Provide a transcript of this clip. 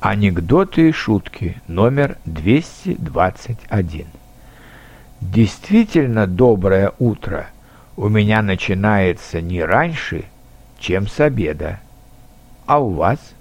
Анекдоты и шутки номер 221. Действительно доброе утро у меня начинается не раньше, чем с обеда. А у вас –